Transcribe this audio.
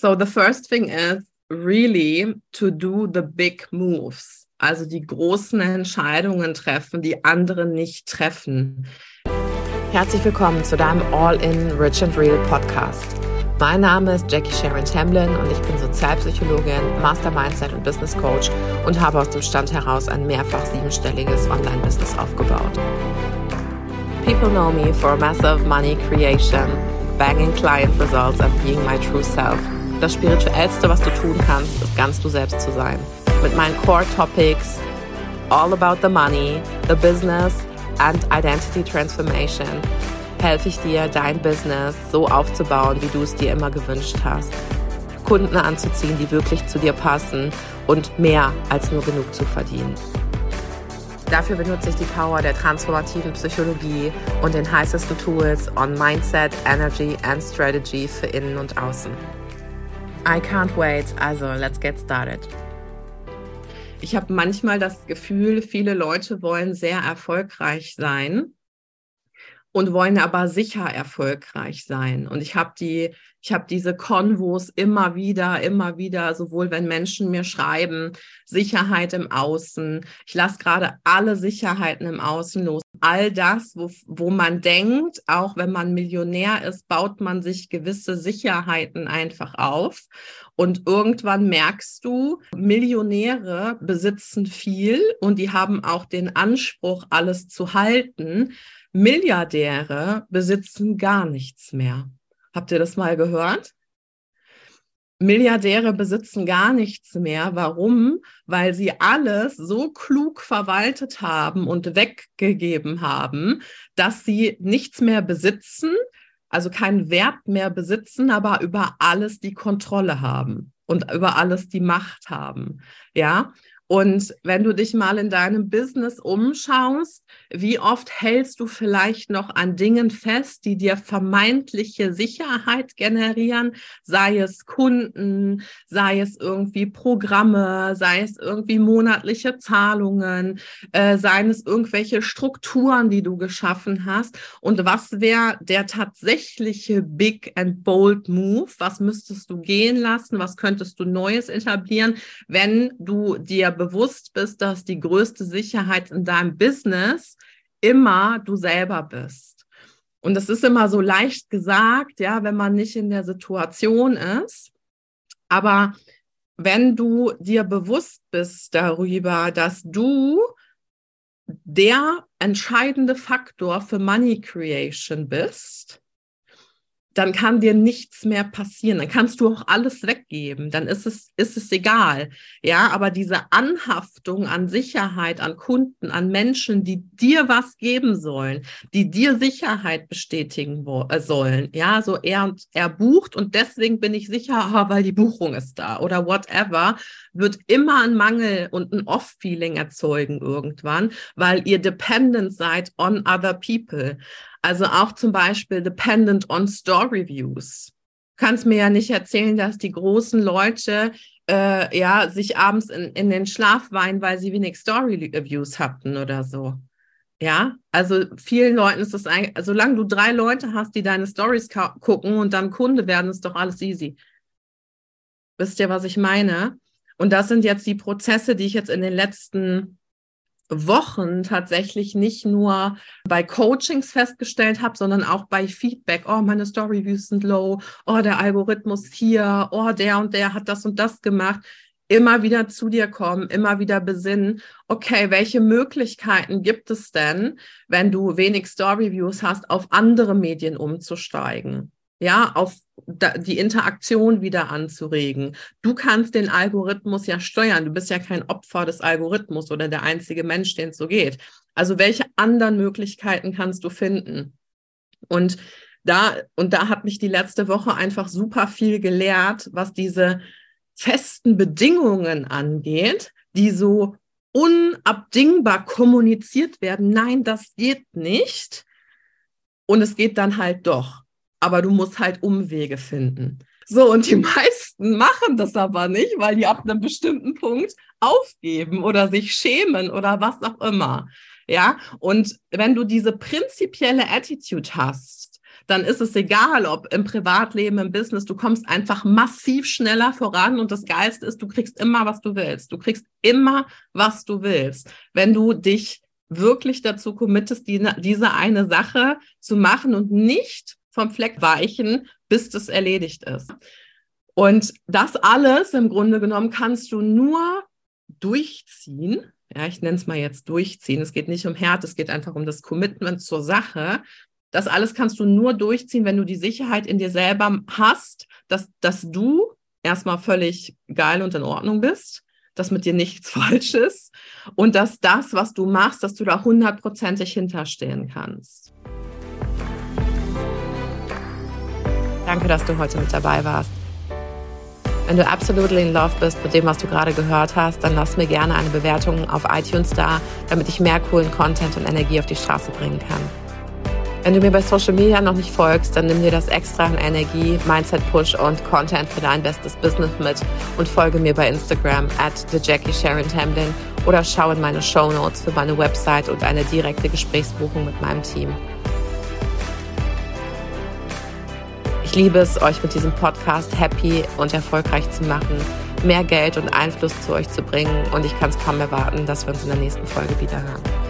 So the first thing is really to do the big moves. Also die großen Entscheidungen treffen, die andere nicht treffen. Herzlich willkommen zu deinem All-in Rich and Real Podcast. Mein Name ist Jackie Sharon Tamlin und ich bin Sozialpsychologin, Master Mindset und Business Coach und habe aus dem Stand heraus ein mehrfach siebenstelliges Online-Business aufgebaut. People know me for massive money creation, banging client results and being my true self. Das Spirituellste, was du tun kannst, ist ganz du selbst zu sein. Mit meinen Core Topics, all about the money, the business and identity transformation, helfe ich dir, dein Business so aufzubauen, wie du es dir immer gewünscht hast. Kunden anzuziehen, die wirklich zu dir passen und mehr als nur genug zu verdienen. Dafür benutze ich die Power der transformativen Psychologie und den heißesten Tools on Mindset, Energy and Strategy für Innen und Außen. I can't wait. Also, let's get started. Ich habe manchmal das Gefühl, viele Leute wollen sehr erfolgreich sein und wollen aber sicher erfolgreich sein. Und ich habe die, ich habe diese Konvos immer wieder, immer wieder, sowohl wenn Menschen mir schreiben, Sicherheit im Außen. Ich lasse gerade alle Sicherheiten im Außen los all das, wo, wo man denkt, auch wenn man Millionär ist, baut man sich gewisse Sicherheiten einfach auf. Und irgendwann merkst du, Millionäre besitzen viel und die haben auch den Anspruch, alles zu halten. Milliardäre besitzen gar nichts mehr. Habt ihr das mal gehört? Milliardäre besitzen gar nichts mehr. Warum? Weil sie alles so klug verwaltet haben und weggegeben haben, dass sie nichts mehr besitzen, also keinen Wert mehr besitzen, aber über alles die Kontrolle haben und über alles die Macht haben. Ja, und wenn du dich mal in deinem Business umschaust, wie oft hältst du vielleicht noch an Dingen fest, die dir vermeintliche Sicherheit generieren, sei es Kunden, sei es irgendwie Programme, sei es irgendwie monatliche Zahlungen, äh, seien es irgendwelche Strukturen, die du geschaffen hast. Und was wäre der tatsächliche Big and Bold Move? Was müsstest du gehen lassen? Was könntest du Neues etablieren, wenn du dir bewusst bist, dass die größte Sicherheit in deinem Business immer du selber bist. Und das ist immer so leicht gesagt, ja, wenn man nicht in der Situation ist. Aber wenn du dir bewusst bist darüber, dass du der entscheidende Faktor für Money Creation bist, dann kann dir nichts mehr passieren. Dann kannst du auch alles weggeben. Dann ist es, ist es egal. Ja, aber diese Anhaftung an Sicherheit, an Kunden, an Menschen, die dir was geben sollen, die dir Sicherheit bestätigen äh, sollen. Ja, so er, er bucht und deswegen bin ich sicher, weil die Buchung ist da oder whatever, wird immer ein Mangel und ein Off-Feeling erzeugen irgendwann, weil ihr dependent seid on other people. Also auch zum Beispiel dependent on store reviews. Kannst mir ja nicht erzählen, dass die großen Leute äh, ja sich abends in, in den Schlaf weinen, weil sie wenig Story Reviews hatten oder so. Ja, also vielen Leuten ist das eigentlich, solange du drei Leute hast, die deine Stories gucken und dann Kunde werden, ist doch alles easy. Wisst ihr, was ich meine? Und das sind jetzt die Prozesse, die ich jetzt in den letzten Wochen tatsächlich nicht nur bei Coachings festgestellt habe, sondern auch bei Feedback. Oh, meine Story Views sind low. Oh, der Algorithmus hier. Oh, der und der hat das und das gemacht. Immer wieder zu dir kommen, immer wieder besinnen. Okay, welche Möglichkeiten gibt es denn, wenn du wenig Story Views hast, auf andere Medien umzusteigen? Ja, auf die Interaktion wieder anzuregen. Du kannst den Algorithmus ja steuern. Du bist ja kein Opfer des Algorithmus oder der einzige Mensch, den es so geht. Also welche anderen Möglichkeiten kannst du finden? Und da, und da hat mich die letzte Woche einfach super viel gelehrt, was diese festen Bedingungen angeht, die so unabdingbar kommuniziert werden. Nein, das geht nicht. Und es geht dann halt doch aber du musst halt Umwege finden. So, und die meisten machen das aber nicht, weil die ab einem bestimmten Punkt aufgeben oder sich schämen oder was auch immer. Ja, und wenn du diese prinzipielle Attitude hast, dann ist es egal, ob im Privatleben, im Business, du kommst einfach massiv schneller voran und das Geilste ist, du kriegst immer, was du willst. Du kriegst immer, was du willst. Wenn du dich wirklich dazu committest, die, diese eine Sache zu machen und nicht vom Fleck weichen, bis das erledigt ist. Und das alles im Grunde genommen kannst du nur durchziehen. Ja, ich nenne es mal jetzt durchziehen. Es geht nicht um Härte, es geht einfach um das Commitment zur Sache. Das alles kannst du nur durchziehen, wenn du die Sicherheit in dir selber hast, dass, dass du erstmal völlig geil und in Ordnung bist, dass mit dir nichts falsch ist und dass das, was du machst, dass du da hundertprozentig hinterstehen kannst. Danke, dass du heute mit dabei warst. Wenn du absolutely in love bist mit dem, was du gerade gehört hast, dann lass mir gerne eine Bewertung auf iTunes da, damit ich mehr coolen Content und Energie auf die Straße bringen kann. Wenn du mir bei Social Media noch nicht folgst, dann nimm dir das extra an Energie, Mindset Push und Content für dein bestes Business mit und folge mir bei Instagram at TheJackieSharonTamblin oder schau in meine Show Notes für meine Website und eine direkte Gesprächsbuchung mit meinem Team. Ich liebe es, euch mit diesem Podcast happy und erfolgreich zu machen, mehr Geld und Einfluss zu euch zu bringen und ich kann es kaum erwarten, dass wir uns in der nächsten Folge wieder hören.